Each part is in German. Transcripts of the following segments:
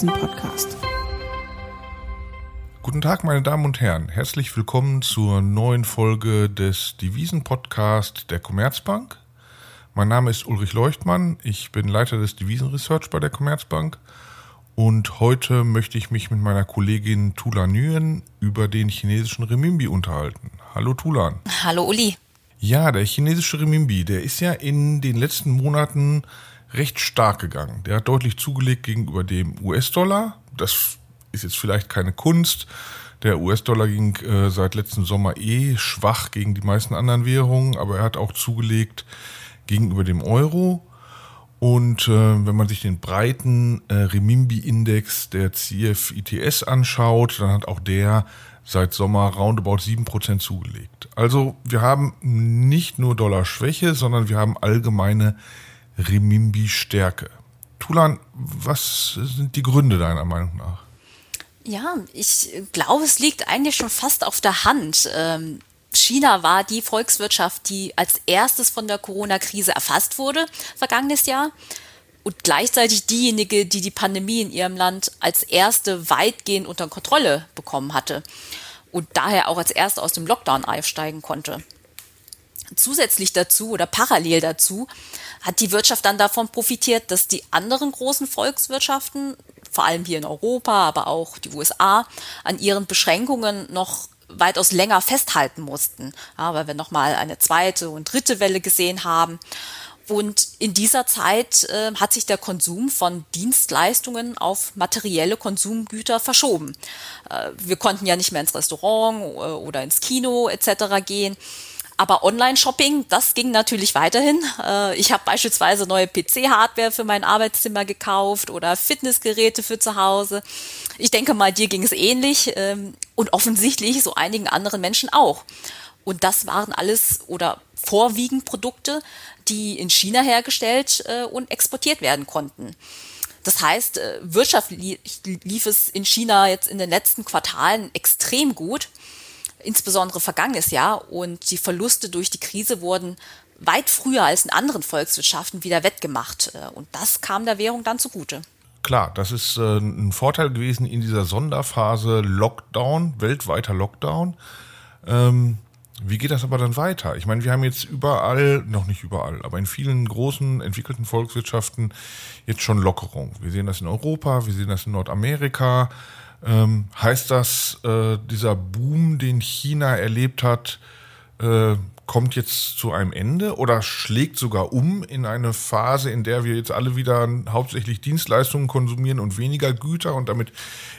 Devisen-Podcast. Guten Tag, meine Damen und Herren. Herzlich willkommen zur neuen Folge des Devisen-Podcast der Commerzbank. Mein Name ist Ulrich Leuchtmann. Ich bin Leiter des Devisenresearch bei der Commerzbank. Und heute möchte ich mich mit meiner Kollegin Tulan Nguyen über den chinesischen Renminbi unterhalten. Hallo Tulan. Hallo Uli. Ja, der chinesische Renminbi, der ist ja in den letzten Monaten recht stark gegangen. Der hat deutlich zugelegt gegenüber dem US-Dollar. Das ist jetzt vielleicht keine Kunst. Der US-Dollar ging äh, seit letztem Sommer eh schwach gegen die meisten anderen Währungen, aber er hat auch zugelegt gegenüber dem Euro. Und äh, wenn man sich den breiten äh, Remimbi-Index der CF-ITS anschaut, dann hat auch der seit Sommer roundabout 7% zugelegt. Also wir haben nicht nur Dollar-Schwäche, sondern wir haben allgemeine Remimbi-Stärke. Tulan, was sind die Gründe deiner Meinung nach? Ja, ich glaube, es liegt eigentlich schon fast auf der Hand. Ähm, China war die Volkswirtschaft, die als erstes von der Corona-Krise erfasst wurde, vergangenes Jahr. Und gleichzeitig diejenige, die die Pandemie in ihrem Land als erste weitgehend unter Kontrolle bekommen hatte und daher auch als erste aus dem Lockdown aufsteigen konnte. Zusätzlich dazu oder parallel dazu hat die Wirtschaft dann davon profitiert, dass die anderen großen Volkswirtschaften, vor allem hier in Europa, aber auch die USA, an ihren Beschränkungen noch weitaus länger festhalten mussten, ja, weil wir nochmal eine zweite und dritte Welle gesehen haben. Und in dieser Zeit äh, hat sich der Konsum von Dienstleistungen auf materielle Konsumgüter verschoben. Äh, wir konnten ja nicht mehr ins Restaurant äh, oder ins Kino etc. gehen. Aber Online-Shopping, das ging natürlich weiterhin. Äh, ich habe beispielsweise neue PC-Hardware für mein Arbeitszimmer gekauft oder Fitnessgeräte für zu Hause. Ich denke mal, dir ging es ähnlich ähm, und offensichtlich so einigen anderen Menschen auch. Und das waren alles oder vorwiegend Produkte, die in China hergestellt äh, und exportiert werden konnten. Das heißt, äh, wirtschaftlich lief es in China jetzt in den letzten Quartalen extrem gut insbesondere vergangenes Jahr. Und die Verluste durch die Krise wurden weit früher als in anderen Volkswirtschaften wieder wettgemacht. Äh, und das kam der Währung dann zugute. Klar, das ist äh, ein Vorteil gewesen in dieser Sonderphase Lockdown, weltweiter Lockdown. Ähm, wie geht das aber dann weiter? Ich meine, wir haben jetzt überall, noch nicht überall, aber in vielen großen entwickelten Volkswirtschaften jetzt schon Lockerung. Wir sehen das in Europa, wir sehen das in Nordamerika. Ähm, heißt das, äh, dieser Boom, den China erlebt hat, äh, kommt jetzt zu einem Ende oder schlägt sogar um in eine Phase, in der wir jetzt alle wieder hauptsächlich Dienstleistungen konsumieren und weniger Güter und damit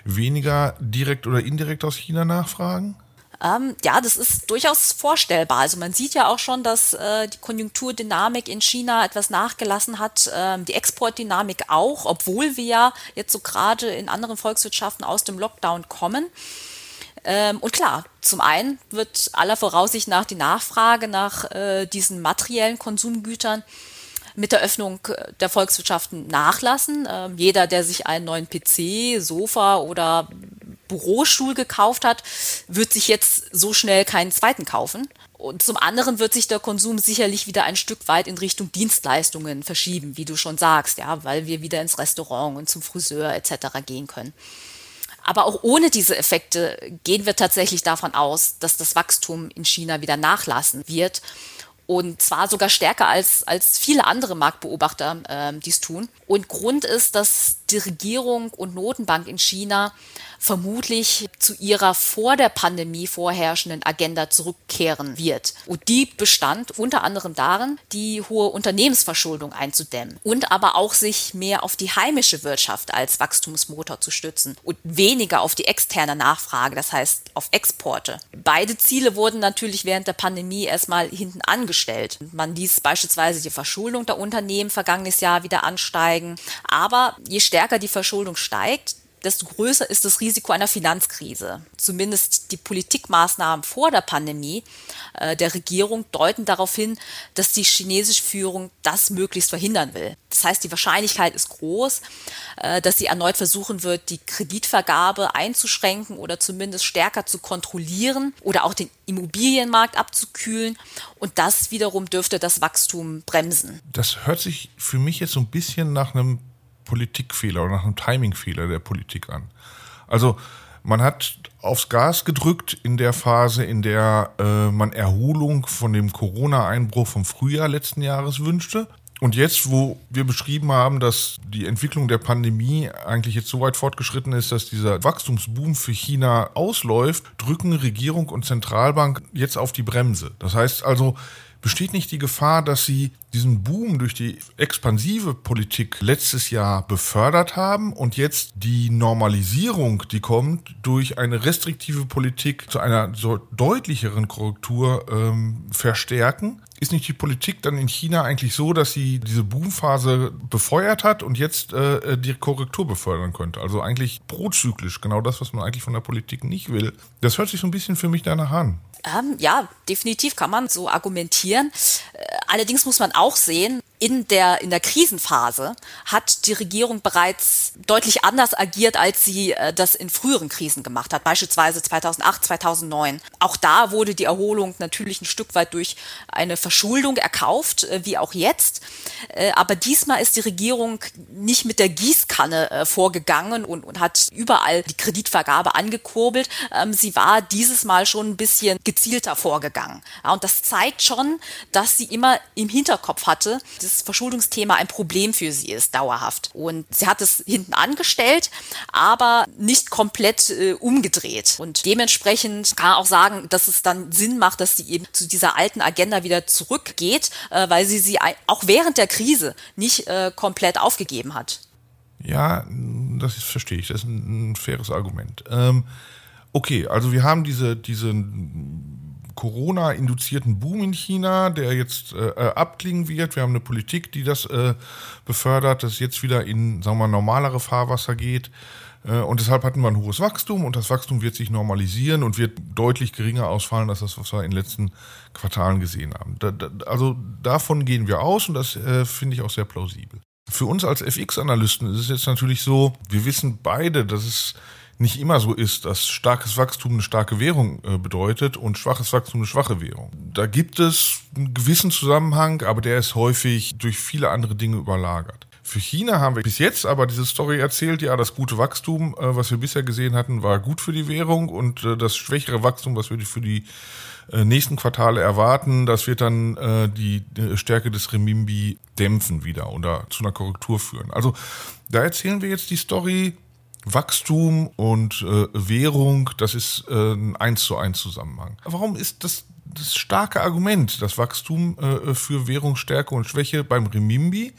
weniger direkt oder indirekt aus China nachfragen? Ähm, ja, das ist durchaus vorstellbar. Also man sieht ja auch schon, dass äh, die Konjunkturdynamik in China etwas nachgelassen hat, ähm, die Exportdynamik auch, obwohl wir ja jetzt so gerade in anderen Volkswirtschaften aus dem Lockdown kommen. Ähm, und klar, zum einen wird aller Voraussicht nach die Nachfrage nach äh, diesen materiellen Konsumgütern mit der Öffnung äh, der Volkswirtschaften nachlassen. Ähm, jeder, der sich einen neuen PC, Sofa oder Bürostuhl gekauft hat, wird sich jetzt so schnell keinen zweiten kaufen. Und zum anderen wird sich der Konsum sicherlich wieder ein Stück weit in Richtung Dienstleistungen verschieben, wie du schon sagst, ja, weil wir wieder ins Restaurant und zum Friseur etc. gehen können. Aber auch ohne diese Effekte gehen wir tatsächlich davon aus, dass das Wachstum in China wieder nachlassen wird und zwar sogar stärker als, als viele andere Marktbeobachter äh, dies tun. Und Grund ist, dass die Regierung und Notenbank in China vermutlich zu ihrer vor der Pandemie vorherrschenden Agenda zurückkehren wird. Und die bestand unter anderem darin, die hohe Unternehmensverschuldung einzudämmen und aber auch sich mehr auf die heimische Wirtschaft als Wachstumsmotor zu stützen und weniger auf die externe Nachfrage, das heißt auf Exporte. Beide Ziele wurden natürlich während der Pandemie erstmal hinten angestellt. Man ließ beispielsweise die Verschuldung der Unternehmen vergangenes Jahr wieder ansteigen. Aber je stärker die Verschuldung steigt, desto größer ist das Risiko einer Finanzkrise. Zumindest die Politikmaßnahmen vor der Pandemie äh, der Regierung deuten darauf hin, dass die chinesische Führung das möglichst verhindern will. Das heißt, die Wahrscheinlichkeit ist groß, äh, dass sie erneut versuchen wird, die Kreditvergabe einzuschränken oder zumindest stärker zu kontrollieren oder auch den Immobilienmarkt abzukühlen. Und das wiederum dürfte das Wachstum bremsen. Das hört sich für mich jetzt so ein bisschen nach einem Politikfehler oder nach einem Timingfehler der Politik an. Also man hat aufs Gas gedrückt in der Phase, in der äh, man Erholung von dem Corona-Einbruch vom Frühjahr letzten Jahres wünschte. Und jetzt, wo wir beschrieben haben, dass die Entwicklung der Pandemie eigentlich jetzt so weit fortgeschritten ist, dass dieser Wachstumsboom für China ausläuft, drücken Regierung und Zentralbank jetzt auf die Bremse. Das heißt also, besteht nicht die Gefahr, dass sie diesen Boom durch die expansive Politik letztes Jahr befördert haben und jetzt die Normalisierung, die kommt, durch eine restriktive Politik zu einer so deutlicheren Korrektur ähm, verstärken? Ist nicht die Politik dann in China eigentlich so, dass sie diese Boomphase befeuert hat und jetzt äh, die Korrektur befördern könnte? Also eigentlich prozyklisch, genau das, was man eigentlich von der Politik nicht will. Das hört sich so ein bisschen für mich danach an. Ähm, ja, definitiv kann man so argumentieren. Äh, allerdings muss man auch sehen, in der, in der Krisenphase hat die Regierung bereits deutlich anders agiert, als sie äh, das in früheren Krisen gemacht hat, beispielsweise 2008, 2009. Auch da wurde die Erholung natürlich ein Stück weit durch eine Verschuldung erkauft, äh, wie auch jetzt. Äh, aber diesmal ist die Regierung nicht mit der Gießkanne äh, vorgegangen und, und hat überall die Kreditvergabe angekurbelt. Ähm, sie war dieses Mal schon ein bisschen gezielter vorgegangen. Ja, und das zeigt schon, dass sie immer im Hinterkopf hatte, dieses Verschuldungsthema ein Problem für sie ist, dauerhaft. Und sie hat es hinten angestellt, aber nicht komplett äh, umgedreht. Und dementsprechend kann man auch sagen, dass es dann Sinn macht, dass sie eben zu dieser alten Agenda wieder zurückgeht, äh, weil sie sie auch während der Krise nicht äh, komplett aufgegeben hat. Ja, das ist, verstehe ich. Das ist ein, ein faires Argument. Ähm, okay, also wir haben diese, diese Corona-induzierten Boom in China, der jetzt äh, äh, abklingen wird. Wir haben eine Politik, die das äh, befördert, dass jetzt wieder in, sagen wir mal, normalere Fahrwasser geht. Äh, und deshalb hatten wir ein hohes Wachstum und das Wachstum wird sich normalisieren und wird deutlich geringer ausfallen als das, was wir in den letzten Quartalen gesehen haben. Da, da, also davon gehen wir aus und das äh, finde ich auch sehr plausibel. Für uns als FX-Analysten ist es jetzt natürlich so, wir wissen beide, dass es nicht immer so ist, dass starkes Wachstum eine starke Währung äh, bedeutet und schwaches Wachstum eine schwache Währung. Da gibt es einen gewissen Zusammenhang, aber der ist häufig durch viele andere Dinge überlagert. Für China haben wir bis jetzt aber diese Story erzählt, ja, das gute Wachstum, äh, was wir bisher gesehen hatten, war gut für die Währung und äh, das schwächere Wachstum, was wir für die nächsten Quartale erwarten, das wird dann die Stärke des Remimbi dämpfen wieder oder zu einer Korrektur führen. Also da erzählen wir jetzt die Story Wachstum und äh, Währung, das ist äh, ein eins zu eins Zusammenhang. Warum ist das das starke Argument, das Wachstum äh, für Währungsstärke und Schwäche beim Remimbi,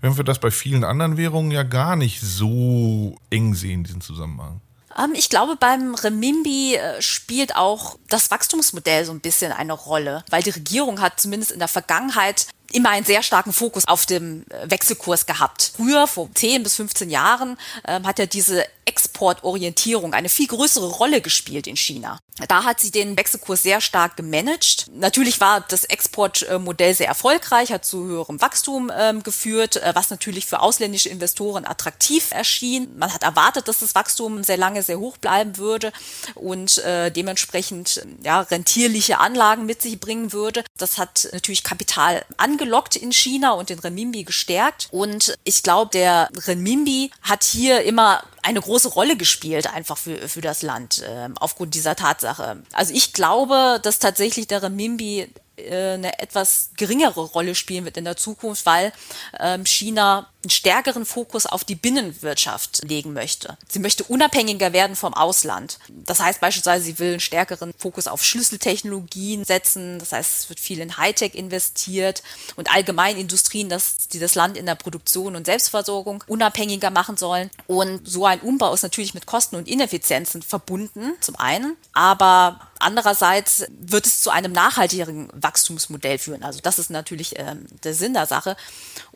wenn wir das bei vielen anderen Währungen ja gar nicht so eng sehen, diesen Zusammenhang? Ähm, ich glaube, beim Remimbi äh, spielt auch das Wachstumsmodell so ein bisschen eine Rolle, weil die Regierung hat zumindest in der Vergangenheit immer einen sehr starken Fokus auf dem äh, Wechselkurs gehabt. Früher, vor 10 bis 15 Jahren, ähm, hat ja diese Exportorientierung eine viel größere Rolle gespielt in China. Da hat sie den Wechselkurs sehr stark gemanagt. Natürlich war das Exportmodell sehr erfolgreich, hat zu höherem Wachstum ähm, geführt, äh, was natürlich für ausländische Investoren attraktiv erschien. Man hat erwartet, dass das Wachstum sehr lange sehr hoch bleiben würde und äh, dementsprechend ja, rentierliche Anlagen mit sich bringen würde. Das hat natürlich Kapital angelockt in China und den Renminbi gestärkt. Und ich glaube, der Renminbi hat hier immer eine große Rolle gespielt, einfach für, für das Land, äh, aufgrund dieser Tatsache. Also ich glaube, dass tatsächlich der Remimbi äh, eine etwas geringere Rolle spielen wird in der Zukunft, weil ähm, China einen stärkeren Fokus auf die Binnenwirtschaft legen möchte. Sie möchte unabhängiger werden vom Ausland. Das heißt beispielsweise, sie will einen stärkeren Fokus auf Schlüsseltechnologien setzen. Das heißt, es wird viel in Hightech investiert und allgemein Industrien, dass die das Land in der Produktion und Selbstversorgung unabhängiger machen sollen. Und so ein Umbau ist natürlich mit Kosten und Ineffizienzen verbunden, zum einen. Aber Andererseits wird es zu einem nachhaltigeren Wachstumsmodell führen. Also das ist natürlich ähm, der Sinn der Sache.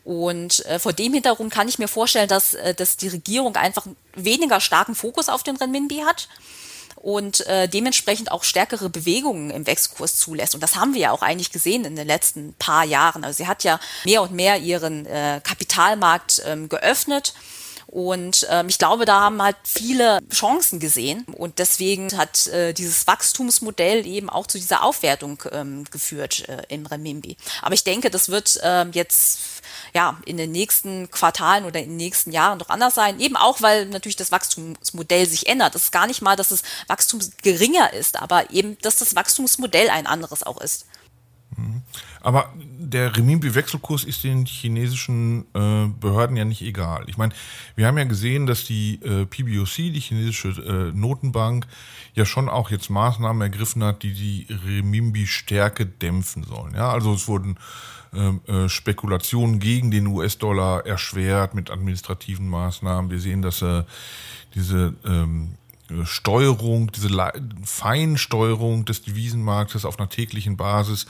Und äh, vor dem Hintergrund kann ich mir vorstellen, dass, äh, dass die Regierung einfach weniger starken Fokus auf den Renminbi hat und äh, dementsprechend auch stärkere Bewegungen im Wechselkurs zulässt. Und das haben wir ja auch eigentlich gesehen in den letzten paar Jahren. Also sie hat ja mehr und mehr ihren äh, Kapitalmarkt ähm, geöffnet Und ähm, ich glaube, da haben halt viele Chancen gesehen. Und deswegen hat äh, dieses Wachstumsmodell eben auch zu dieser Aufwertung ähm, geführt äh, im Renminbi. Aber ich denke, das wird ähm, jetzt ja, in den nächsten Quartalen oder in den nächsten Jahren doch anders sein. Eben auch, weil natürlich das Wachstumsmodell sich ändert. Es ist gar nicht mal, dass das Wachstum geringer ist, aber eben, dass das Wachstumsmodell ein anderes auch ist. Mhm. Aber der Renminbi-Wechselkurs ist den chinesischen äh, Behörden ja nicht egal. Ich meine, wir haben ja gesehen, dass die äh, PBOC, die chinesische äh, Notenbank, ja schon auch jetzt Maßnahmen ergriffen hat, die die Renminbi-Stärke dämpfen sollen. Ja, also es wurden äh, Spekulationen gegen den US-Dollar erschwert mit administrativen Maßnahmen. Wir sehen, dass äh, diese ähm, Steuerung, diese Feinsteuerung des Devisenmarktes auf einer täglichen Basis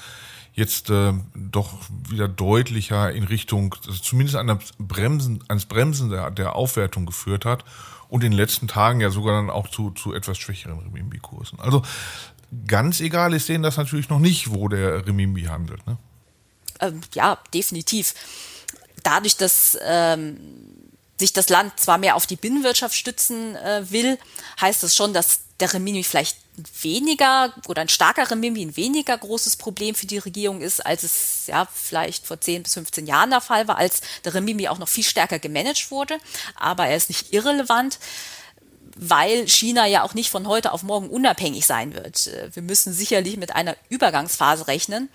jetzt äh, doch wieder deutlicher in Richtung, also zumindest einer Bremsen, eines Bremsen der, Aufwertung geführt hat und in den letzten Tagen ja sogar dann auch zu, zu etwas schwächeren Remimbi-Kursen. Also ganz egal ist denen das natürlich noch nicht, wo der Remimbi handelt. Ne? Ähm, ja, definitiv. Dadurch, dass ähm, sich das Land zwar mehr auf die Binnenwirtschaft stützen äh, will, heißt das schon, dass der Remimbi vielleicht weniger oder ein starker Remimbi ein weniger großes Problem für die Regierung ist, als es ja vielleicht vor 10 bis 15 Jahren der Fall war, als der Remimbi auch noch viel stärker gemanagt wurde. Aber er ist nicht irrelevant weil China ja auch nicht von heute auf morgen unabhängig sein wird. Äh, wir müssen sicherlich mit einer Übergangsphase rechnen,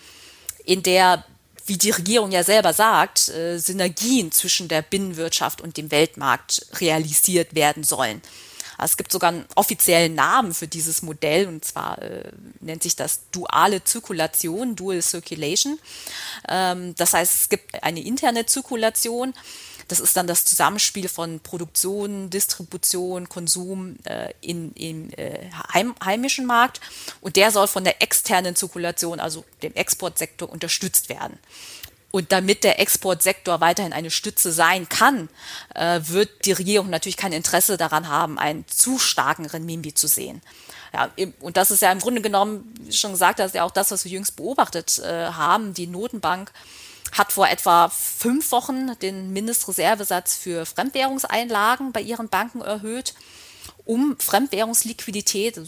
in der, wie die Regierung ja selber sagt, äh, Synergien zwischen der Binnenwirtschaft und dem Weltmarkt realisiert werden sollen. Es gibt sogar einen offiziellen Namen für dieses Modell und zwar äh, nennt sich das duale Zirkulation, Dual Circulation. Ähm, das heißt, es gibt eine interne Zirkulation. Das ist dann das Zusammenspiel von Produktion, Distribution, Konsum äh, in, im äh, heim, heimischen Markt und der soll von der externen Zirkulation, also dem Exportsektor, unterstützt werden. Und damit der Exportsektor weiterhin eine Stütze sein kann, äh, wird die Regierung natürlich kein Interesse daran haben, einen zu starken Renminbi zu sehen. Ja, und das ist ja im Grunde genommen, wie schon gesagt, das ist ja auch das, was wir jüngst beobachtet äh, haben. Die Notenbank hat vor etwa fünf Wochen den Mindestreservesatz für Fremdwährungseinlagen bei ihren Banken erhöht, um Fremdwährungsliquidität,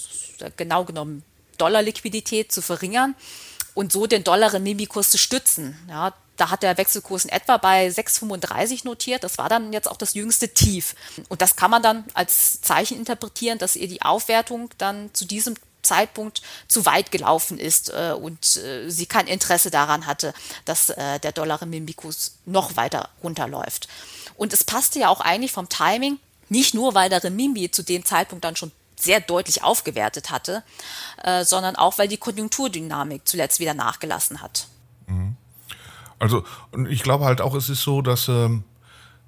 genau genommen Dollarliquidität, zu verringern und so den Dollar-Renminbi-Kurs zu stützen. Ja, da hat der Wechselkurs in etwa bei 6,35 notiert. Das war dann jetzt auch das jüngste Tief. Und das kann man dann als Zeichen interpretieren, dass ihr die Aufwertung dann zu diesem Zeitpunkt zu weit gelaufen ist äh, und äh, sie kein Interesse daran hatte, dass äh, der Dollar Renminbi-Kurs noch weiter runterläuft. Und es passte ja auch eigentlich vom Timing, nicht nur, weil der Renminbi zu dem Zeitpunkt dann schon sehr deutlich aufgewertet hatte, äh, sondern auch, weil die Konjunkturdynamik zuletzt wieder nachgelassen hat. Mhm. Also, und ich glaube halt auch, es ist so, dass ähm,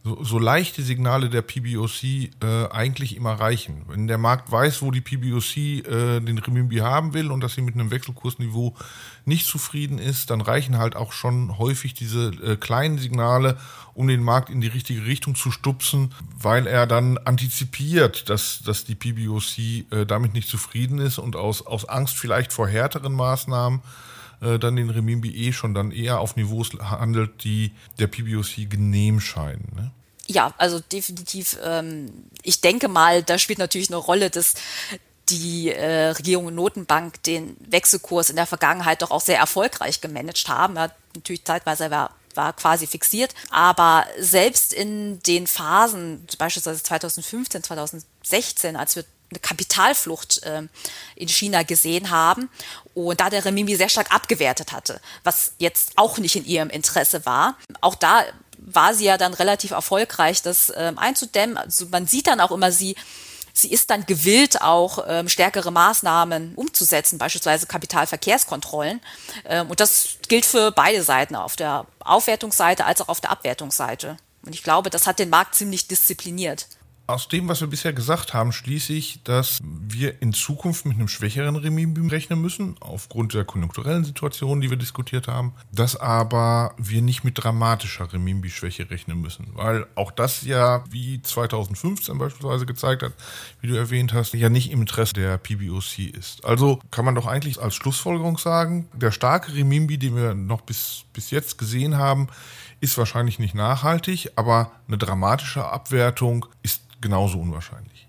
so, so leichte Signale der PBOC äh, eigentlich immer reichen. Wenn der Markt weiß, wo die PBOC äh, den Renminbi haben will und dass sie mit einem Wechselkursniveau nicht zufrieden ist, dann reichen halt auch schon häufig diese äh, kleinen Signale, um den Markt in die richtige Richtung zu stupsen, weil er dann antizipiert, dass, dass die PBOC äh, damit nicht zufrieden ist und aus, aus Angst vielleicht vor härteren Maßnahmen äh, dann den Remimbi eh schon dann eher auf Niveaus handelt, die der PBOC genehm scheinen. Ne? Ja, also definitiv. Ähm, ich denke mal, da spielt natürlich eine Rolle, dass die äh, Regierung und Notenbank den Wechselkurs in der Vergangenheit doch auch sehr erfolgreich gemanagt haben. Ja, natürlich zeitweise war war quasi fixiert. Aber selbst in den Phasen, beispielsweise 2015, 2016, als wir eine Kapitalflucht äh, in China gesehen haben und da der Renminbi sehr stark abgewertet hatte, was jetzt auch nicht in ihrem Interesse war. Auch da war sie ja dann relativ erfolgreich, das äh, einzudämmen. Also man sieht dann auch immer sie, sie ist dann gewillt, auch ähm, stärkere Maßnahmen umzusetzen, beispielsweise Kapitalverkehrskontrollen. Ähm, und das gilt für beide Seiten, auf der Aufwertungsseite als auch auf der Abwertungsseite. Und ich glaube, das hat den Markt ziemlich diszipliniert. Aus dem, was wir bisher gesagt haben, schließe ich, dass wir in Zukunft mit einem schwächeren Renminbi rechnen müssen, aufgrund der konjunkturellen Situation, die wir diskutiert haben, dass aber wir nicht mit dramatischer Renminbi-Schwäche rechnen müssen, weil auch das ja, wie 2015 beispielsweise gezeigt hat, wie du erwähnt hast, ja nicht im Interesse der PBOC ist. Also kann man doch eigentlich als Schlussfolgerung sagen, der starke Renminbi, den wir noch bis, bis jetzt gesehen haben, ist wahrscheinlich nicht nachhaltig, aber eine dramatische Abwertung ist genauso unwahrscheinlich.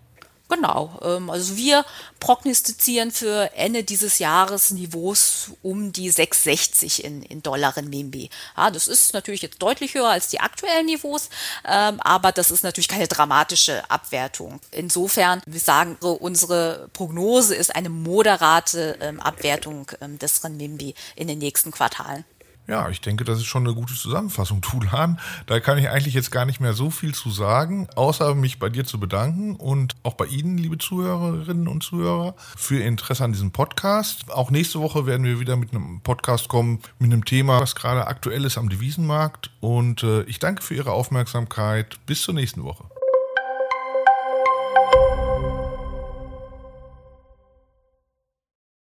Genau, ähm, also wir prognostizieren für Ende dieses Jahres Niveaus um die 6,60 in, in Dollar Renminbi. Ja, das ist natürlich jetzt deutlich höher als die aktuellen Niveaus, ähm, aber das ist natürlich keine dramatische Abwertung. Insofern, wir sagen, unsere Prognose ist eine moderate ähm, Abwertung des Renminbi in den nächsten Quartalen. Ja, ich denke, das ist schon eine gute Zusammenfassung, Tulan. Da kann ich eigentlich jetzt gar nicht mehr so viel zu sagen, außer mich bei dir zu bedanken und auch bei Ihnen, liebe Zuhörerinnen und Zuhörer, für Ihr Interesse an diesem Podcast. Auch nächste Woche werden wir wieder mit einem Podcast kommen, mit einem Thema, was gerade aktuell ist am Devisenmarkt. Und äh, ich danke für Ihre Aufmerksamkeit. Bis zur nächsten Woche.